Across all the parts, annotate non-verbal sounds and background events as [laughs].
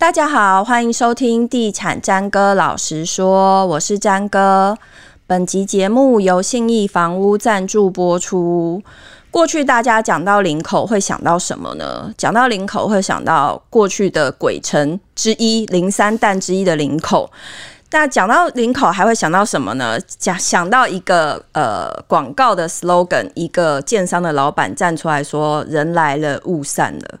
大家好，欢迎收听《地产詹哥老实说》，我是詹哥。本集节目由信义房屋赞助播出。过去大家讲到林口会想到什么呢？讲到林口会想到过去的鬼城之一、零三淡之一的林口。那讲到林口还会想到什么呢？讲想到一个呃广告的 slogan，一个建商的老板站出来说：“人来了，物散了。”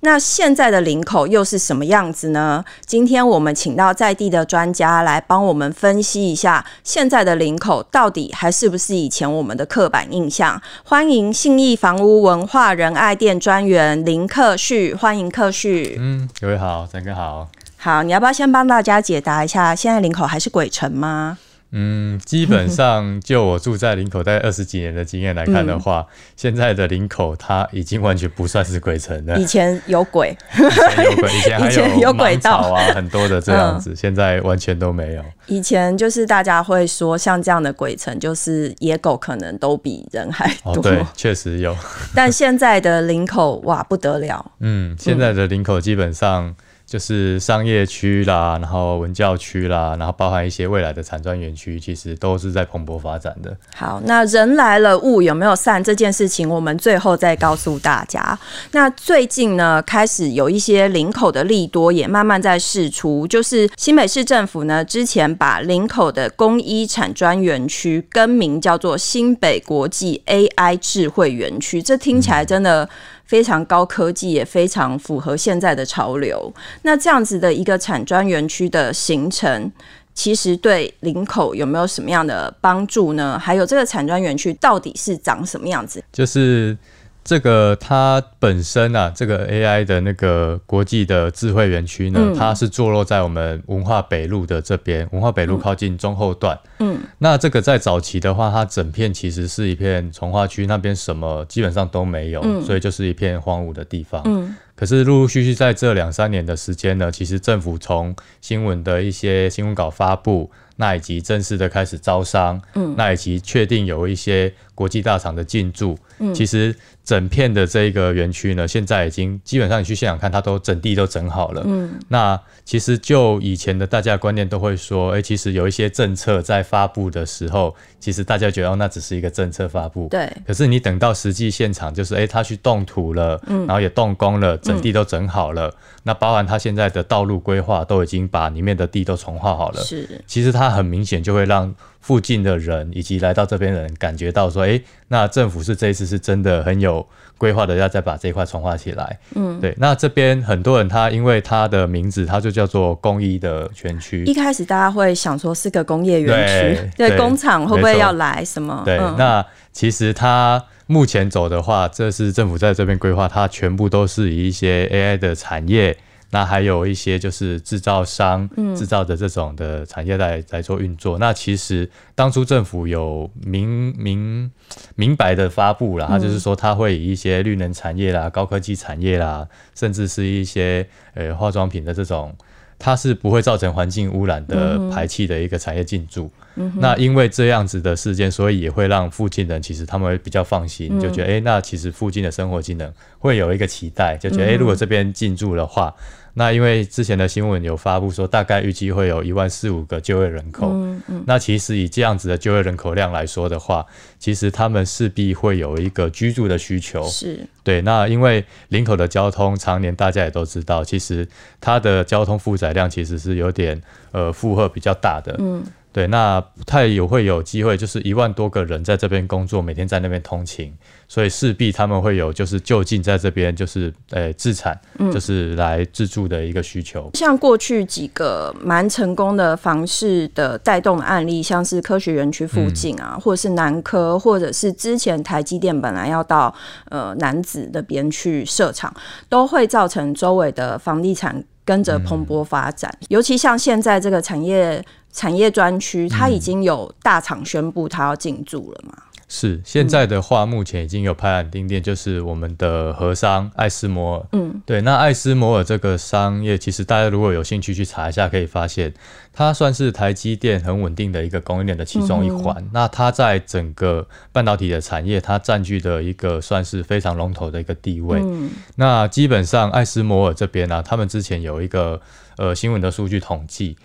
那现在的林口又是什么样子呢？今天我们请到在地的专家来帮我们分析一下，现在的林口到底还是不是以前我们的刻板印象？欢迎信义房屋文化仁爱店专员林克旭，欢迎克旭。嗯，各位好，詹哥好。好，你要不要先帮大家解答一下，现在林口还是鬼城吗？嗯，基本上就我住在林口大概二十几年的经验来看的话，[laughs] 嗯、现在的林口它已经完全不算是鬼城了。以前有鬼，以前有鬼，以前 [laughs] 还有芒草啊，很多的这样子，嗯、现在完全都没有。以前就是大家会说，像这样的鬼城，就是野狗可能都比人还多。哦、对，确实有。[laughs] 但现在的林口哇不得了。嗯，现在的林口基本上。就是商业区啦，然后文教区啦，然后包含一些未来的产专园区，其实都是在蓬勃发展的。好，那人来了，物有没有散这件事情，我们最后再告诉大家。那最近呢，开始有一些林口的利多也慢慢在释出，就是新北市政府呢之前把林口的工一产专园区更名叫做新北国际 AI 智慧园区，这听起来真的、嗯。非常高科技，也非常符合现在的潮流。那这样子的一个产专园区的形成，其实对林口有没有什么样的帮助呢？还有这个产专园区到底是长什么样子？就是。这个它本身啊，这个 AI 的那个国际的智慧园区呢，嗯、它是坐落在我们文化北路的这边，文化北路靠近中后段。嗯，那这个在早期的话，它整片其实是一片从化区，那边什么基本上都没有，嗯、所以就是一片荒芜的地方。嗯，可是陆陆续续在这两三年的时间呢，其实政府从新闻的一些新闻稿发布，那以及正式的开始招商，嗯，那以及确定有一些国际大厂的进驻，嗯，其实。整片的这个园区呢，现在已经基本上你去现场看，它都整地都整好了。嗯，那其实就以前的大家的观念都会说，哎、欸，其实有一些政策在发布的时候，其实大家觉得那只是一个政策发布。对。可是你等到实际现场，就是哎、欸，他去动土了，嗯，然后也动工了，整地都整好了。嗯、那包含他现在的道路规划，都已经把里面的地都重划好了。是。其实它很明显就会让附近的人以及来到这边的人感觉到说，哎、欸，那政府是这一次是真的很有。规划的要再把这一块重划起来，嗯，对。那这边很多人他因为他的名字，他就叫做公益的园区。一开始大家会想说是个工业园区，对，[laughs] 工厂会不会要来什么？对，嗯、那其实他目前走的话，这是政府在这边规划，它全部都是以一些 AI 的产业。那还有一些就是制造商制造的这种的产业来来做运作。嗯、那其实当初政府有明明明白的发布了，它就是说它会以一些绿能产业啦、高科技产业啦，甚至是一些呃化妆品的这种，它是不会造成环境污染的排气的一个产业进驻。嗯、那因为这样子的事件，所以也会让附近人其实他们会比较放心，就觉得哎、欸，那其实附近的生活机能会有一个期待，就觉得哎、欸，如果这边进驻的话。那因为之前的新闻有发布说，大概预计会有一万四五个就业人口。嗯嗯。那其实以这样子的就业人口量来说的话，其实他们势必会有一个居住的需求。是。对。那因为林口的交通，常年大家也都知道，其实它的交通负载量其实是有点呃负荷比较大的。嗯。对，那不太有会有机会，就是一万多个人在这边工作，每天在那边通勤，所以势必他们会有就是就近在这边就是呃自产，就是来自住的一个需求。嗯、像过去几个蛮成功的房市的带动案例，像是科学园区附近啊，嗯、或者是南科，或者是之前台积电本来要到呃南子那边去设厂，都会造成周围的房地产跟着蓬勃发展。嗯、尤其像现在这个产业。产业专区，它已经有大厂宣布它要进驻了嘛？是现在的话，目前已经有拍板定店，就是我们的合商艾斯摩尔。嗯，对，那艾斯摩尔这个商业，其实大家如果有兴趣去查一下，可以发现它算是台积电很稳定的一个供应链的其中一环。嗯、那它在整个半导体的产业，它占据的一个算是非常龙头的一个地位。嗯，那基本上艾斯摩尔这边呢、啊，他们之前有一个呃新闻的数据统计。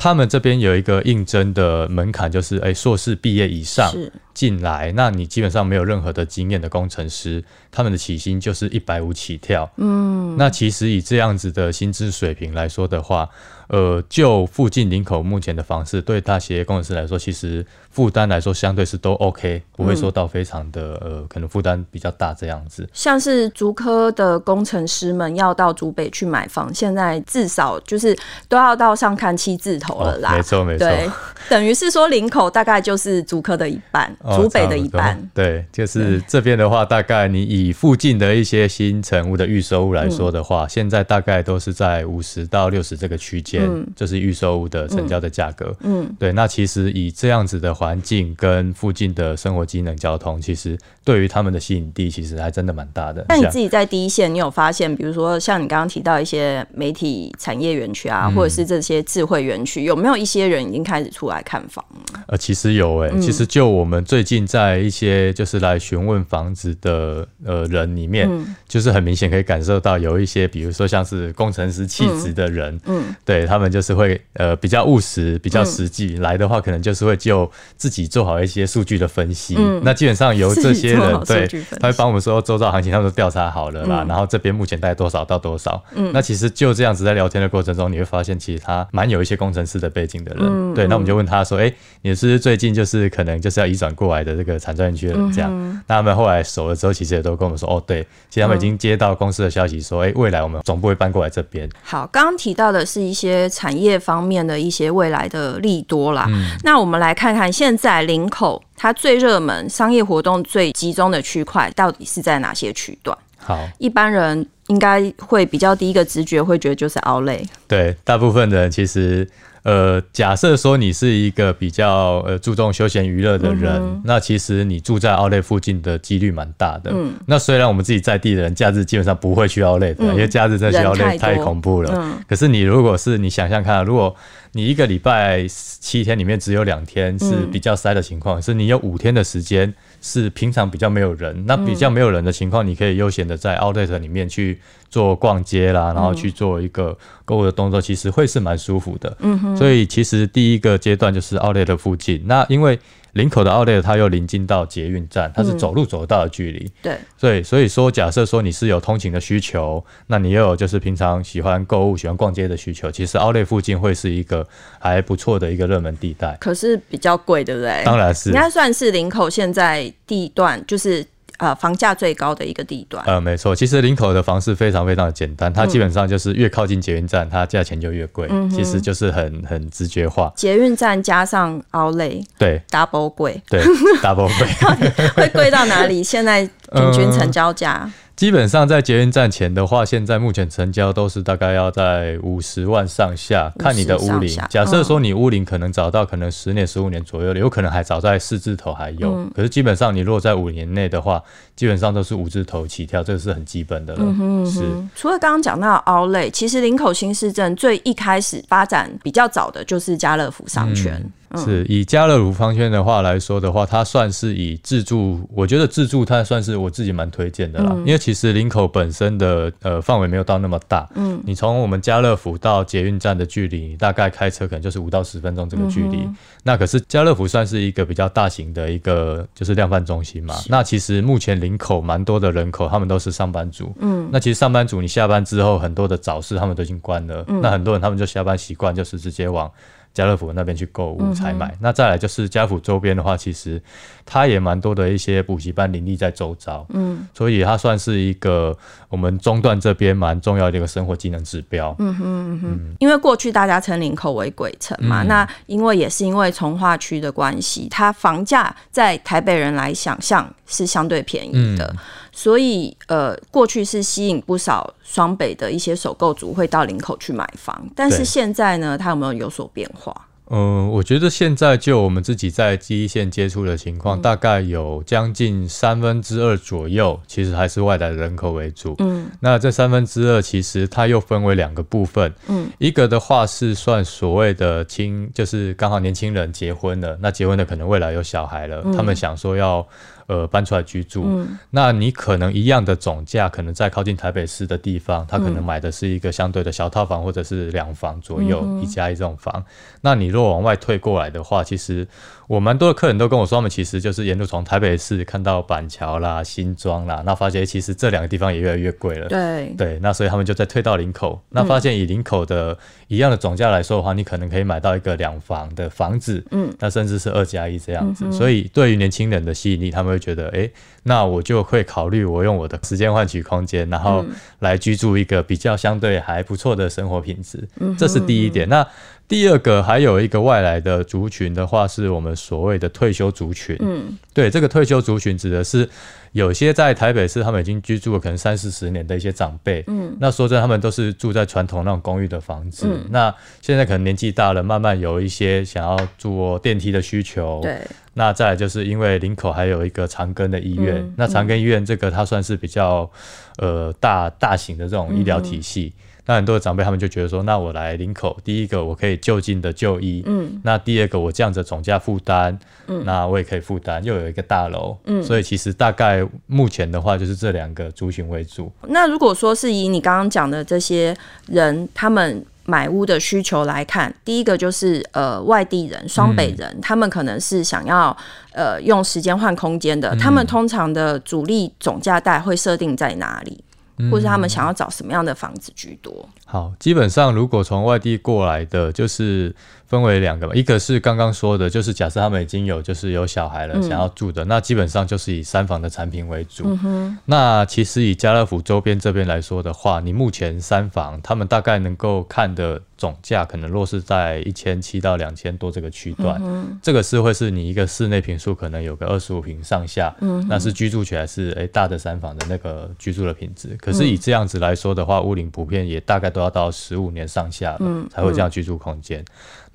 他们这边有一个应征的门槛，就是诶，硕士毕业以上进来，那你基本上没有任何的经验的工程师，他们的起薪就是一百五起跳。嗯，那其实以这样子的薪资水平来说的话，呃，就附近林口目前的房市，对大企业工程师来说，其实负担来说相对是都 OK，不会说到非常的、嗯、呃，可能负担比较大这样子。像是竹科的工程师们要到竹北去买房，现在至少就是都要到上看七字头了啦。哦、没错没错，对，等于是说林口大概就是竹科的一半，竹、哦、北的一半。对，就是这边的话，大概你以附近的一些新成屋的预售屋来说的话，嗯、现在大概都是在五十到六十这个区间。嗯，就是预售屋的成交的价格。嗯，对，那其实以这样子的环境跟附近的生活机能、交通，其实对于他们的吸引力，其实还真的蛮大的。那你自己在第一线，你有发现，比如说像你刚刚提到一些媒体产业园区啊，嗯、或者是这些智慧园区，有没有一些人已经开始出来看房？呃，其实有诶、其实就我们最近在一些就是来询问房子的呃人里面，嗯、就是很明显可以感受到有一些，比如说像是工程师气质的人，嗯，嗯对。他们就是会呃比较务实、比较实际、嗯、来的话，可能就是会就自己做好一些数据的分析。嗯、那基本上由这些人对，他会帮我们说周遭行情，他们都调查好了啦。嗯、然后这边目前大概多少到多少。嗯、那其实就这样子在聊天的过程中，你会发现其实他蛮有一些工程师的背景的人。嗯、对，那我们就问他说：“哎、欸，你是最近就是可能就是要移转过来的这个产专园区的人？”这样，嗯、那他们后来熟了之后，其实也都跟我们说：“哦，对，其实他们已经接到公司的消息说，哎、欸，未来我们总部会搬过来这边。”好，刚刚提到的是一些。产业方面的一些未来的利多啦，嗯、那我们来看看现在林口它最热门、商业活动最集中的区块到底是在哪些区段？好，一般人应该会比较第一个直觉会觉得就是 Outlet。对，大部分人其实。呃，假设说你是一个比较呃注重休闲娱乐的人，嗯、那其实你住在 Outlet 附近的几率蛮大的。嗯，那虽然我们自己在地的人，假日基本上不会去 Outlet 的，嗯、因为假日真的去 Outlet 太恐怖了。嗯、可是你如果是你想象看，如果你一个礼拜七天里面只有两天是比较塞的情况，嗯、是你有五天的时间是平常比较没有人，那比较没有人的情况，你可以悠闲的在 Outlet 里面去做逛街啦，然后去做一个购物的动作，其实会是蛮舒服的。嗯哼，所以其实第一个阶段就是 Outlet 的附近，那因为。林口的 Outlet 它又临近到捷运站，它是走路走得到的距离。对，所以所以说，假设说你是有通勤的需求，那你又有就是平常喜欢购物、喜欢逛街的需求，其实 Outlet 附近会是一个还不错的一个热门地带。可是比较贵，对不对？当然是，应该算是林口现在地段就是。呃，房价最高的一个地段。呃，没错，其实林口的房市非常非常的简单，它基本上就是越靠近捷运站，它价钱就越贵，嗯、其实就是很很直觉化。捷运站加上 Outlet，对，double 贵，对，double 贵，[laughs] 到底会贵到哪里？现在平均成交价？呃基本上在捷运站前的话，现在目前成交都是大概要在五十万上下，看你的屋龄。假设说你屋龄可能找到可能十年、十五年左右的，有可能还早在四字头还有。嗯、可是基本上你如果在五年内的话，基本上都是五字头起跳，这个是很基本的了。嗯哼嗯哼是。除了刚刚讲到 Outlet，其实林口新市镇最一开始发展比较早的就是家乐福商圈。嗯是以家乐福方圈的话来说的话，它算是以自助，我觉得自助它算是我自己蛮推荐的啦。嗯、因为其实林口本身的呃范围没有到那么大，嗯，你从我们家乐福到捷运站的距离，大概开车可能就是五到十分钟这个距离。嗯、那可是家乐福算是一个比较大型的一个就是量贩中心嘛。那其实目前林口蛮多的人口，他们都是上班族，嗯，那其实上班族你下班之后，很多的早市他们都已经关了，嗯、那很多人他们就下班习惯就是直接往。家乐福那边去购物才买，嗯、那再来就是家乐福周边的话，其实它也蛮多的一些补习班林立在周遭，嗯，所以它算是一个我们中段这边蛮重要的一个生活技能指标。嗯哼嗯哼，嗯。因为过去大家称林口为鬼城嘛，嗯、那因为也是因为从化区的关系，它房价在台北人来想象是相对便宜的。嗯所以，呃，过去是吸引不少双北的一些首购族会到林口去买房，但是现在呢，它有没有有所变化？嗯，我觉得现在就我们自己在第一线接触的情况，嗯、大概有将近三分之二左右，其实还是外来的人口为主。嗯，那这三分之二其实它又分为两个部分。嗯，一个的话是算所谓的青，就是刚好年轻人结婚了，那结婚的可能未来有小孩了，嗯、他们想说要。呃，搬出来居住，嗯、那你可能一样的总价，可能在靠近台北市的地方，他可能买的是一个相对的小套房或者是两房左右，嗯、一加一这种房。那你如果往外退过来的话，其实我蛮多的客人都跟我说，他们其实就是沿路从台北市看到板桥啦、新庄啦，那发现其实这两个地方也越来越贵了。对。对，那所以他们就再退到林口，那发现以林口的一样的总价来说的话，你可能可以买到一个两房的房子，嗯，那甚至是二加一这样子。嗯、所以对于年轻人的吸引力，他们会觉得，哎、欸，那我就会考虑我用我的时间换取空间，然后来居住一个比较相对还不错的生活品质。嗯，这是第一点。那第二个还有一个外来的族群的话，是我们所谓的退休族群。嗯，对，这个退休族群指的是有些在台北市他们已经居住了可能三四十年的一些长辈。嗯，那说真的，他们都是住在传统那种公寓的房子。嗯，那现在可能年纪大了，慢慢有一些想要坐电梯的需求。对，那再来就是因为林口还有一个长庚的医院，嗯，那长庚医院这个它算是比较呃大大型的这种医疗体系。嗯那很多的长辈他们就觉得说，那我来林口，第一个我可以就近的就医，嗯，那第二个我这样子总价负担，嗯，那我也可以负担，又有一个大楼，嗯，所以其实大概目前的话就是这两个族群为主。那如果说是以你刚刚讲的这些人，他们买屋的需求来看，第一个就是呃外地人、双北人，嗯、他们可能是想要呃用时间换空间的，嗯、他们通常的主力总价带会设定在哪里？或是他们想要找什么样的房子居多？嗯、好，基本上如果从外地过来的，就是分为两个吧，一个是刚刚说的，就是假设他们已经有就是有小孩了，嗯、想要住的，那基本上就是以三房的产品为主。嗯、那其实以家乐福周边这边来说的话，你目前三房他们大概能够看的。总价可能落是在一千七到两千多这个区段，嗯、这个是会是你一个室内平数可能有个二十五平上下，嗯、那是居住起来是诶、欸、大的三房的那个居住的品质。可是以这样子来说的话，屋龄普遍也大概都要到十五年上下了，嗯、才会这样居住空间。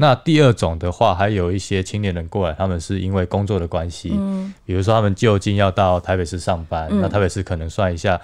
嗯、那第二种的话，还有一些青年人过来，他们是因为工作的关系，嗯、比如说他们就近要到台北市上班，嗯、那台北市可能算一下。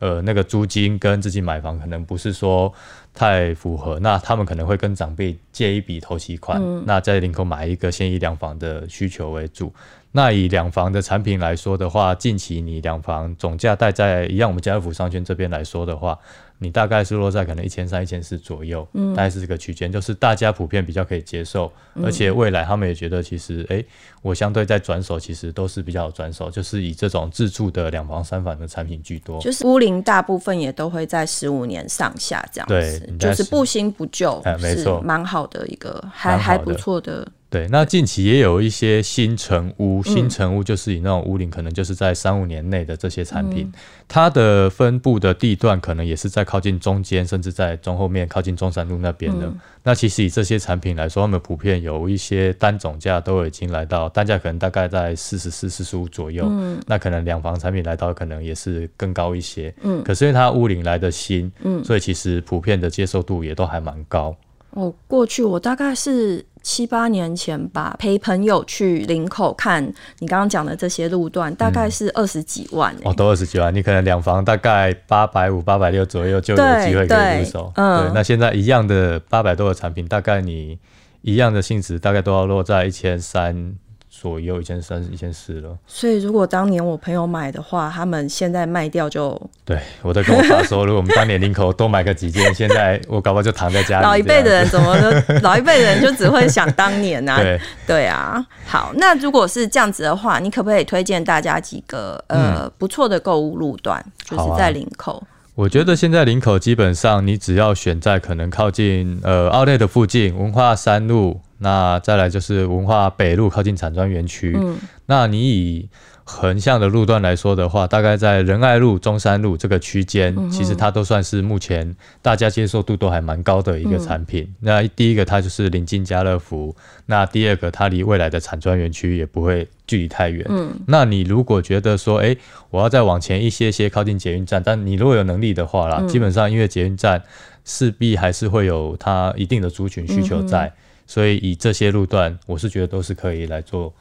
呃，那个租金跟自己买房可能不是说太符合，那他们可能会跟长辈借一笔头期款，嗯、那在林口买一个现役两房的需求为主。那以两房的产品来说的话，近期你两房总价带在一样，我们家乐福商圈这边来说的话。你大概是落在可能一千三、一千四左右，嗯，大概是这个区间，就是大家普遍比较可以接受，嗯、而且未来他们也觉得其实，哎、欸，我相对在转手，其实都是比较好转手，就是以这种自住的两房、三房的产品居多，就是屋龄大部分也都会在十五年上下这样子，对，就是不新不旧，没错，蛮好的一个，还还不错的。对，那近期也有一些新成屋，新成屋就是以那种屋龄可能就是在三五年内的这些产品，嗯、它的分布的地段可能也是在靠近中间，甚至在中后面靠近中山路那边的。嗯、那其实以这些产品来说，他们普遍有一些单总价都已经来到单价可能大概在四十四、四十五左右。嗯、那可能两房产品来到可能也是更高一些。嗯，可是因为它屋龄来的新，嗯，所以其实普遍的接受度也都还蛮高。哦，过去我大概是。七八年前吧，陪朋友去林口看你刚刚讲的这些路段，大概是二十几万、欸嗯、哦，都二十几万。你可能两房大概八百五、八百六左右就有机会可以入手。嗯，对，那现在一样的八百多的产品，大概你一样的性质，大概都要落在一千三。左右一千三、一千四了。所以，如果当年我朋友买的话，他们现在卖掉就……对，我在跟我爸说，如果我们当年林口多买个几件，现在我搞不好就躺在家里。老一辈的人怎么都？[laughs] 老一辈的人就只会想当年啊。[laughs] 对对啊。好，那如果是这样子的话，你可不可以推荐大家几个呃、嗯、不错的购物路段？就是在林口。我觉得现在林口基本上，你只要选在可能靠近呃奥莱的附近，文化三路。那再来就是文化北路靠近产专园区，嗯、那你以横向的路段来说的话，大概在仁爱路、中山路这个区间，嗯、其实它都算是目前大家接受度都还蛮高的一个产品。嗯、那第一个它就是临近家乐福，那第二个它离未来的产专园区也不会距离太远。嗯，那你如果觉得说，哎、欸，我要再往前一些些靠近捷运站，但你如果有能力的话啦，嗯、基本上因为捷运站。势必还是会有它一定的族群需求在，嗯、所以以这些路段，我是觉得都是可以来做，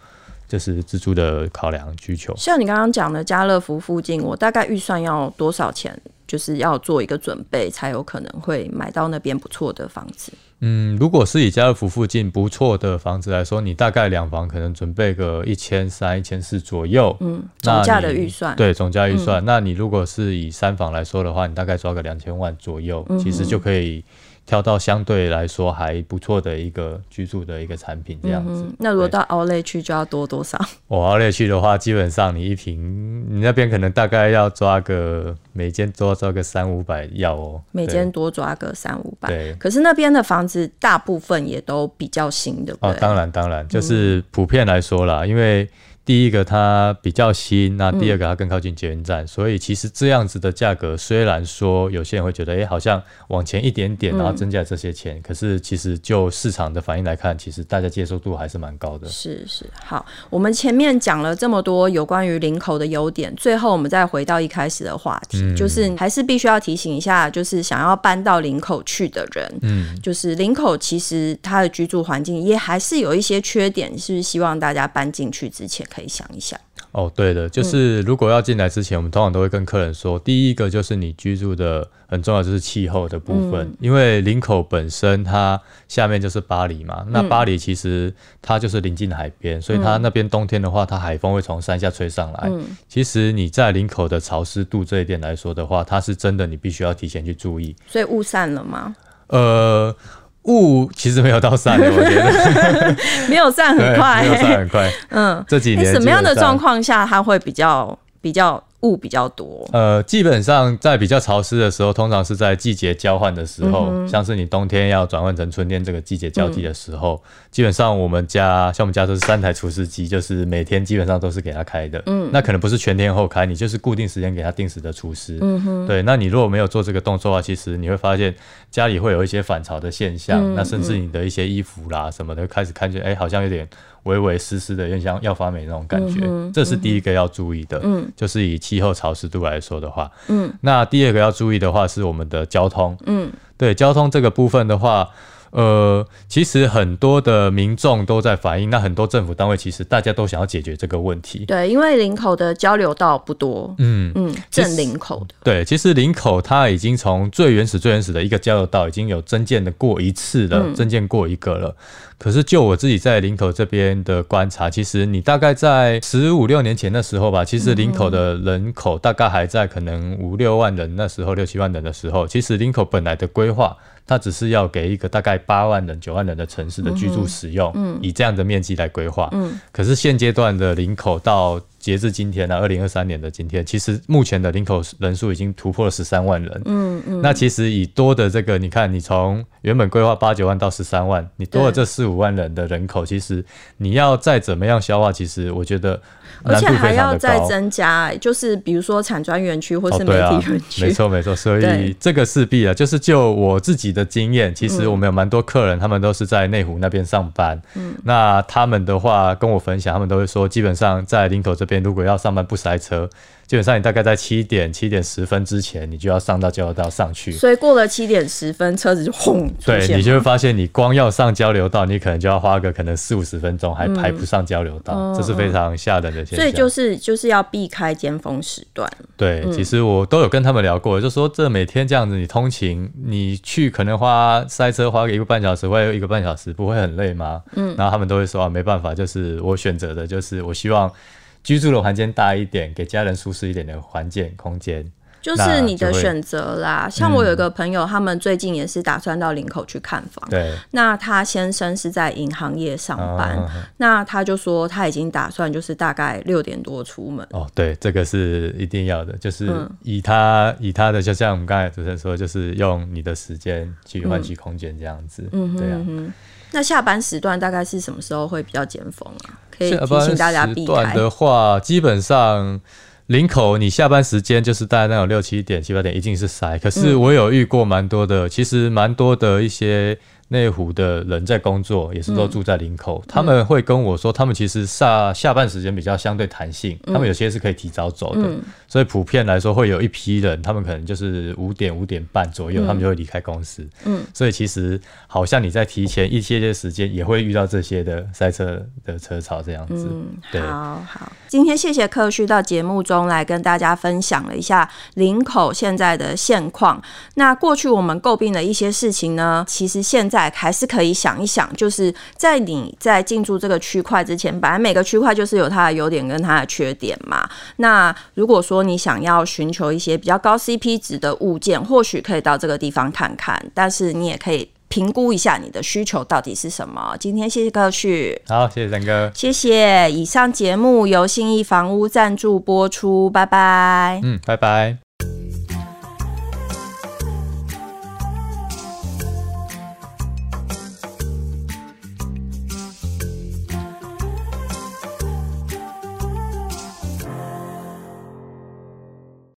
就是自住的考量需求。像你刚刚讲的家乐福附近，我大概预算要多少钱？就是要做一个准备，才有可能会买到那边不错的房子。嗯，如果是以家乐福附近不错的房子来说，你大概两房可能准备个一千三、一千四左右。嗯，总价的预算。对，总价预算。嗯、那你如果是以三房来说的话，你大概抓个两千万左右，嗯、其实就可以。挑到相对来说还不错的一个居住的一个产品，这样子。嗯、那如果到奥莱区就要多多少？我 [laughs] 奥莱区的话，基本上你一平，你那边可能大概要抓个每间多抓个三五百要哦。每间多抓个三五百。对。可是那边的房子大部分也都比较新的。哦，当然当然，就是普遍来说啦，嗯、因为。第一个它比较新，那第二个它更靠近捷运站，嗯、所以其实这样子的价格，虽然说有些人会觉得，哎、欸，好像往前一点点，然后增加这些钱，嗯、可是其实就市场的反应来看，其实大家接受度还是蛮高的。是是，好，我们前面讲了这么多有关于林口的优点，最后我们再回到一开始的话题，嗯、就是还是必须要提醒一下，就是想要搬到林口去的人，嗯，就是林口其实它的居住环境也还是有一些缺点，是希望大家搬进去之前可以。可以想一想哦，对的，就是如果要进来之前，嗯、我们通常都会跟客人说，第一个就是你居住的很重要，就是气候的部分，嗯、因为林口本身它下面就是巴黎嘛，嗯、那巴黎其实它就是临近海边，所以它那边冬天的话，它海风会从山下吹上来。嗯、其实你在林口的潮湿度这一点来说的话，它是真的，你必须要提前去注意。所以雾散了吗？呃。雾其实没有到散的，[laughs] 我觉得没有散很快，没有散很快。[laughs] 嗯，这几年什么样的状况下它会比较比较？雾比较多，呃，基本上在比较潮湿的时候，通常是在季节交换的时候，嗯、像是你冬天要转换成春天这个季节交替的时候，嗯、基本上我们家像我们家都是三台除湿机，就是每天基本上都是给它开的。嗯，那可能不是全天候开，你就是固定时间给它定时的除湿。嗯哼，对，那你如果没有做这个动作的话，其实你会发现家里会有一些反潮的现象，嗯、那甚至你的一些衣服啦什么的开始看见，哎、欸，好像有点。微微湿湿的，有点像要发霉那种感觉，这是第一个要注意的。嗯，就是以气候潮湿度来说的话，嗯，那第二个要注意的话是我们的交通。嗯，对，交通这个部分的话。呃，其实很多的民众都在反映，那很多政府单位其实大家都想要解决这个问题。对，因为林口的交流道不多。嗯嗯，正林口的。对，其实林口它已经从最原始、最原始的一个交流道已经有增建的过一次了，嗯、增建过一个了。可是就我自己在林口这边的观察，其实你大概在十五六年前的时候吧，其实林口的人口大概还在可能五六万人，那时候六七万人的时候，其实林口本来的规划。它只是要给一个大概八万人、九万人的城市的居住使用，嗯。嗯、以这样的面积来规划。嗯、可是现阶段的人口到截至今天呢，二零二三年的今天，其实目前的林口人数已经突破了十三万人。嗯嗯、那其实以多的这个，你看，你从原本规划八九万到十三万，你多了这四五万人的人口，其实你要再怎么样消化，其实我觉得。而且还要再增加、欸，就是比如说产专园区或是媒体园区、哦啊，没错没错，所以这个势必啊，就是就我自己的经验，其实我们有蛮多客人，他们都是在内湖那边上班，嗯，那他们的话跟我分享，他们都会说，基本上在林口这边，如果要上班不塞车。基本上你大概在七点七点十分之前，你就要上到交流道上去。所以过了七点十分，车子就轰。对，你就会发现，你光要上交流道，你可能就要花个可能四五十分钟，还排不上交流道，嗯、这是非常吓人的现象。所以就是就是要避开尖峰时段。对，其实我都有跟他们聊过，就说这每天这样子，你通勤，你去可能花塞车花个一个半小时，或者一个半小时，不会很累吗？嗯，然后他们都会说啊，没办法，就是我选择的，就是我希望。居住的环境大一点，给家人舒适一点的环境空间，就是你的选择啦。像我有一个朋友，嗯、他们最近也是打算到林口去看房。对，那他先生是在银行业上班，哦、那他就说他已经打算就是大概六点多出门。哦，对，这个是一定要的，就是以他、嗯、以他的，就像我们刚才主持人说，就是用你的时间去换取空间这样子。嗯，对啊。那下班时段大概是什么时候会比较尖峰啊？可以提醒大家避开。下班时段的话，基本上林口你下班时间就是大概那种六七点、七八点一定是塞。可是我有遇过蛮多的，嗯、其实蛮多的一些内湖的人在工作，也是都住在林口，嗯、他们会跟我说，他们其实下下班时间比较相对弹性，嗯、他们有些是可以提早走的，嗯、所以普遍来说会有一批人，他们可能就是五点五点半左右，嗯、他们就会离开公司。嗯，所以其实好像你在提前一些些时间，也会遇到这些的塞车的车潮这样子。嗯，对，好好，今天谢谢柯旭到节目中来跟大家分享了一下林口现在的现况。那过去我们诟病的一些事情呢，其实现在。还是可以想一想，就是在你在进驻这个区块之前，本来每个区块就是有它的优点跟它的缺点嘛。那如果说你想要寻求一些比较高 CP 值的物件，或许可以到这个地方看看。但是你也可以评估一下你的需求到底是什么。今天谢谢克旭，好，谢谢三哥，谢谢。以上节目由信义房屋赞助播出，拜拜。嗯，拜拜。